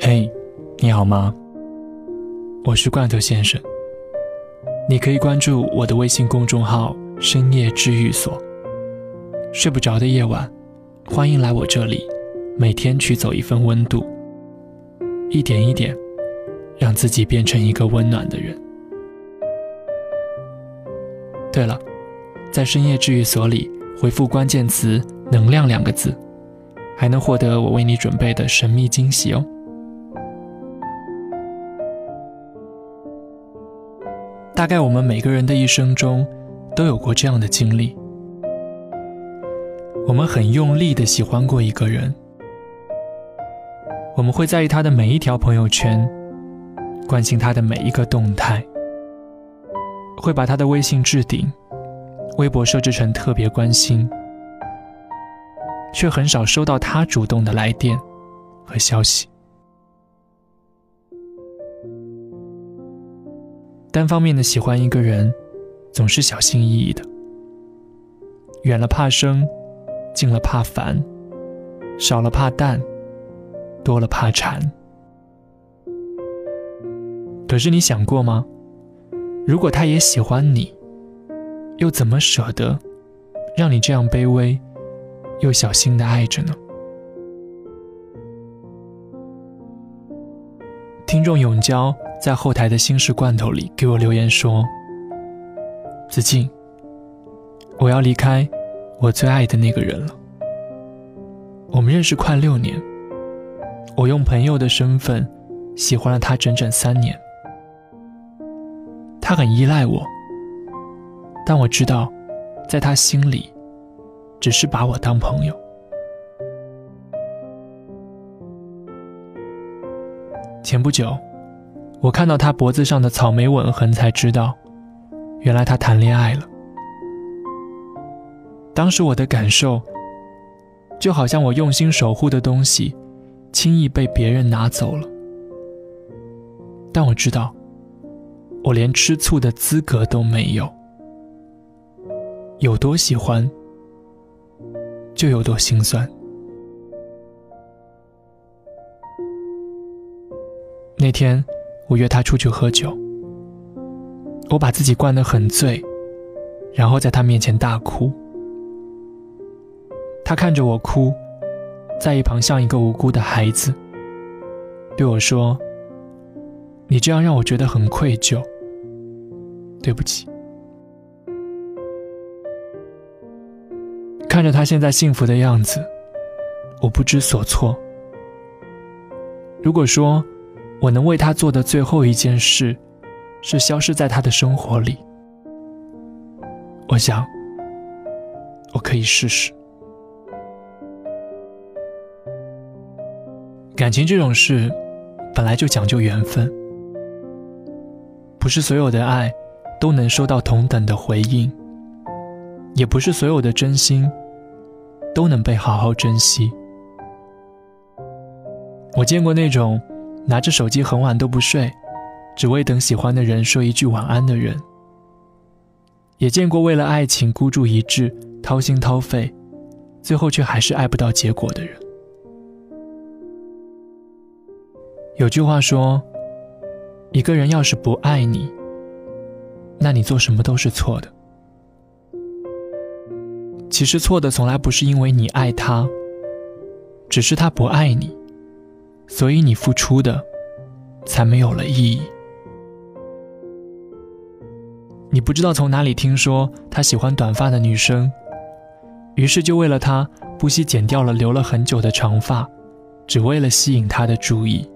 嘿，你好吗？我是罐头先生。你可以关注我的微信公众号“深夜治愈所”。睡不着的夜晚，欢迎来我这里，每天取走一份温度，一点一点，让自己变成一个温暖的人。对了，在深夜治愈所里回复关键词“能量”两个字，还能获得我为你准备的神秘惊喜哦。大概我们每个人的一生中，都有过这样的经历：我们很用力的喜欢过一个人，我们会在意他的每一条朋友圈，关心他的每一个动态。会把他的微信置顶，微博设置成特别关心，却很少收到他主动的来电和消息。单方面的喜欢一个人，总是小心翼翼的，远了怕生，近了怕烦，少了怕淡，多了怕缠。可是你想过吗？如果他也喜欢你，又怎么舍得让你这样卑微又小心的爱着呢？听众永娇在后台的心事罐头里给我留言说：“子静，我要离开我最爱的那个人了。我们认识快六年，我用朋友的身份喜欢了他整整三年。”他很依赖我，但我知道，在他心里，只是把我当朋友。前不久，我看到他脖子上的草莓吻痕，才知道，原来他谈恋爱了。当时我的感受，就好像我用心守护的东西，轻易被别人拿走了。但我知道。我连吃醋的资格都没有，有多喜欢，就有多心酸。那天我约他出去喝酒，我把自己灌得很醉，然后在他面前大哭。他看着我哭，在一旁像一个无辜的孩子，对我说。你这样让我觉得很愧疚，对不起。看着他现在幸福的样子，我不知所措。如果说我能为他做的最后一件事，是消失在他的生活里，我想我可以试试。感情这种事，本来就讲究缘分。不是所有的爱都能收到同等的回应，也不是所有的真心都能被好好珍惜。我见过那种拿着手机很晚都不睡，只为等喜欢的人说一句晚安的人，也见过为了爱情孤注一掷、掏心掏肺，最后却还是爱不到结果的人。有句话说。一个人要是不爱你，那你做什么都是错的。其实错的从来不是因为你爱他，只是他不爱你，所以你付出的才没有了意义。你不知道从哪里听说他喜欢短发的女生，于是就为了他不惜剪掉了留了很久的长发，只为了吸引他的注意。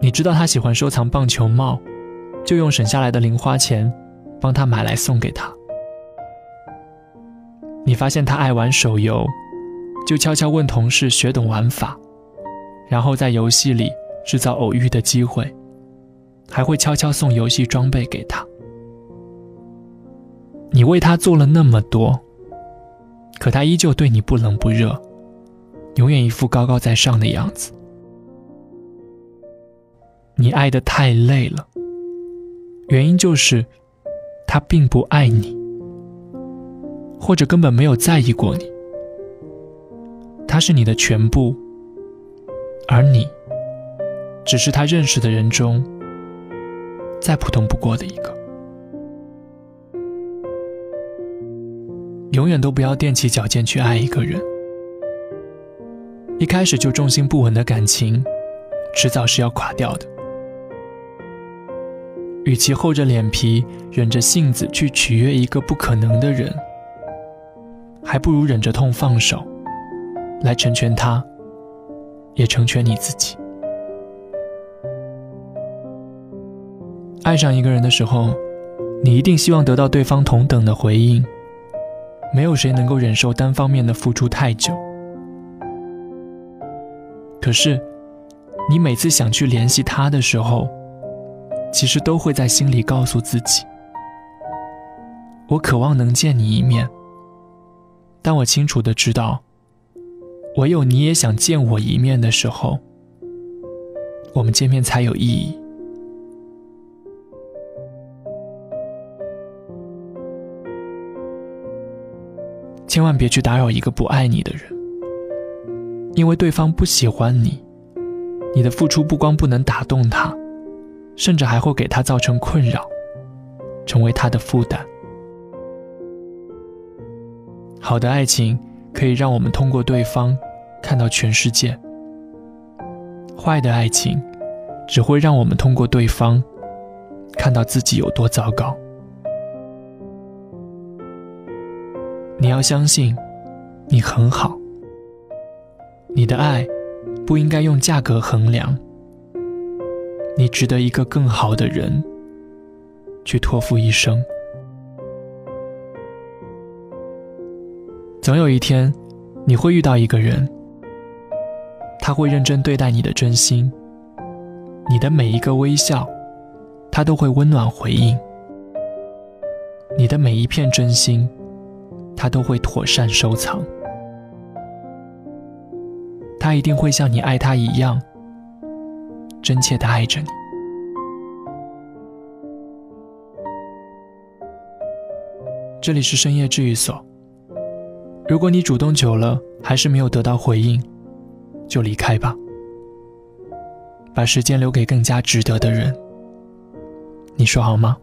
你知道他喜欢收藏棒球帽，就用省下来的零花钱帮他买来送给他。发现他爱玩手游，就悄悄问同事学懂玩法，然后在游戏里制造偶遇的机会，还会悄悄送游戏装备给他。你为他做了那么多，可他依旧对你不冷不热，永远一副高高在上的样子。你爱的太累了，原因就是他并不爱你，或者根本没有在意过你。他是你的全部，而你只是他认识的人中再普通不过的一个。永远都不要踮起脚尖去爱一个人，一开始就重心不稳的感情，迟早是要垮掉的。与其厚着脸皮、忍着性子去取悦一个不可能的人，还不如忍着痛放手，来成全他，也成全你自己。爱上一个人的时候，你一定希望得到对方同等的回应。没有谁能够忍受单方面的付出太久。可是，你每次想去联系他的时候，其实都会在心里告诉自己：“我渴望能见你一面。”但我清楚的知道，唯有你也想见我一面的时候，我们见面才有意义。千万别去打扰一个不爱你的人，因为对方不喜欢你，你的付出不光不能打动他，甚至还会给他造成困扰，成为他的负担。好的爱情可以让我们通过对方看到全世界，坏的爱情只会让我们通过对方看到自己有多糟糕。你要相信，你很好。你的爱不应该用价格衡量。你值得一个更好的人去托付一生。总有一天，你会遇到一个人，他会认真对待你的真心，你的每一个微笑，他都会温暖回应。你的每一片真心。他都会妥善收藏，他一定会像你爱他一样真切的爱着你。这里是深夜治愈所。如果你主动久了还是没有得到回应，就离开吧，把时间留给更加值得的人。你说好吗？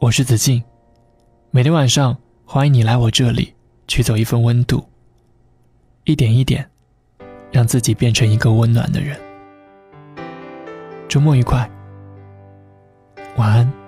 我是子静，每天晚上欢迎你来我这里取走一份温度，一点一点，让自己变成一个温暖的人。周末愉快，晚安。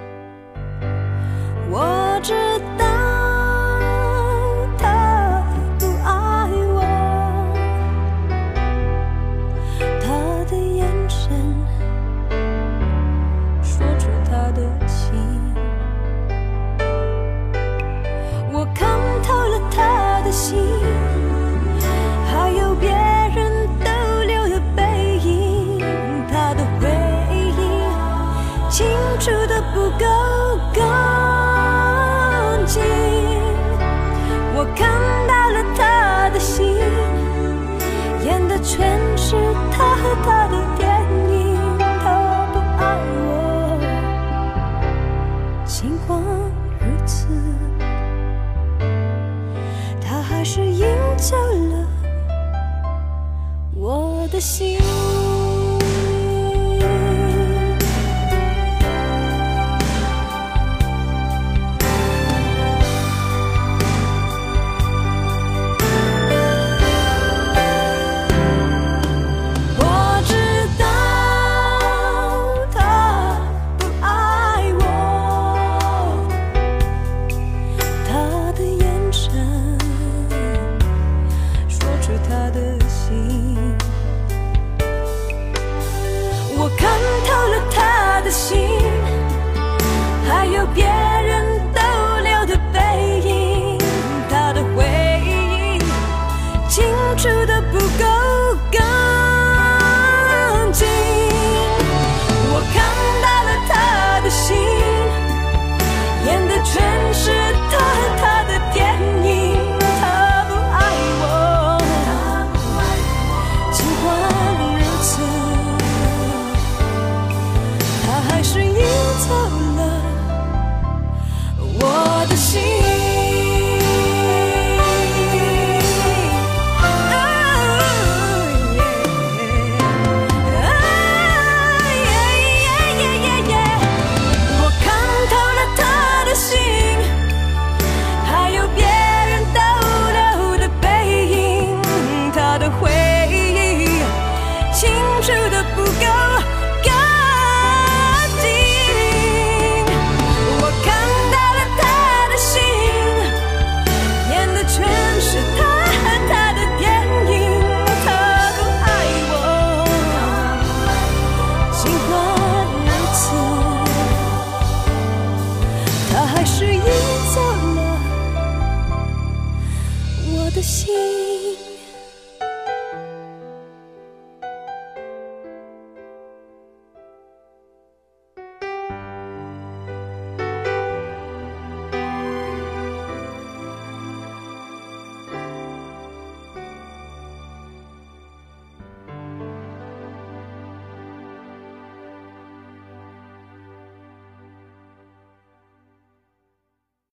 心，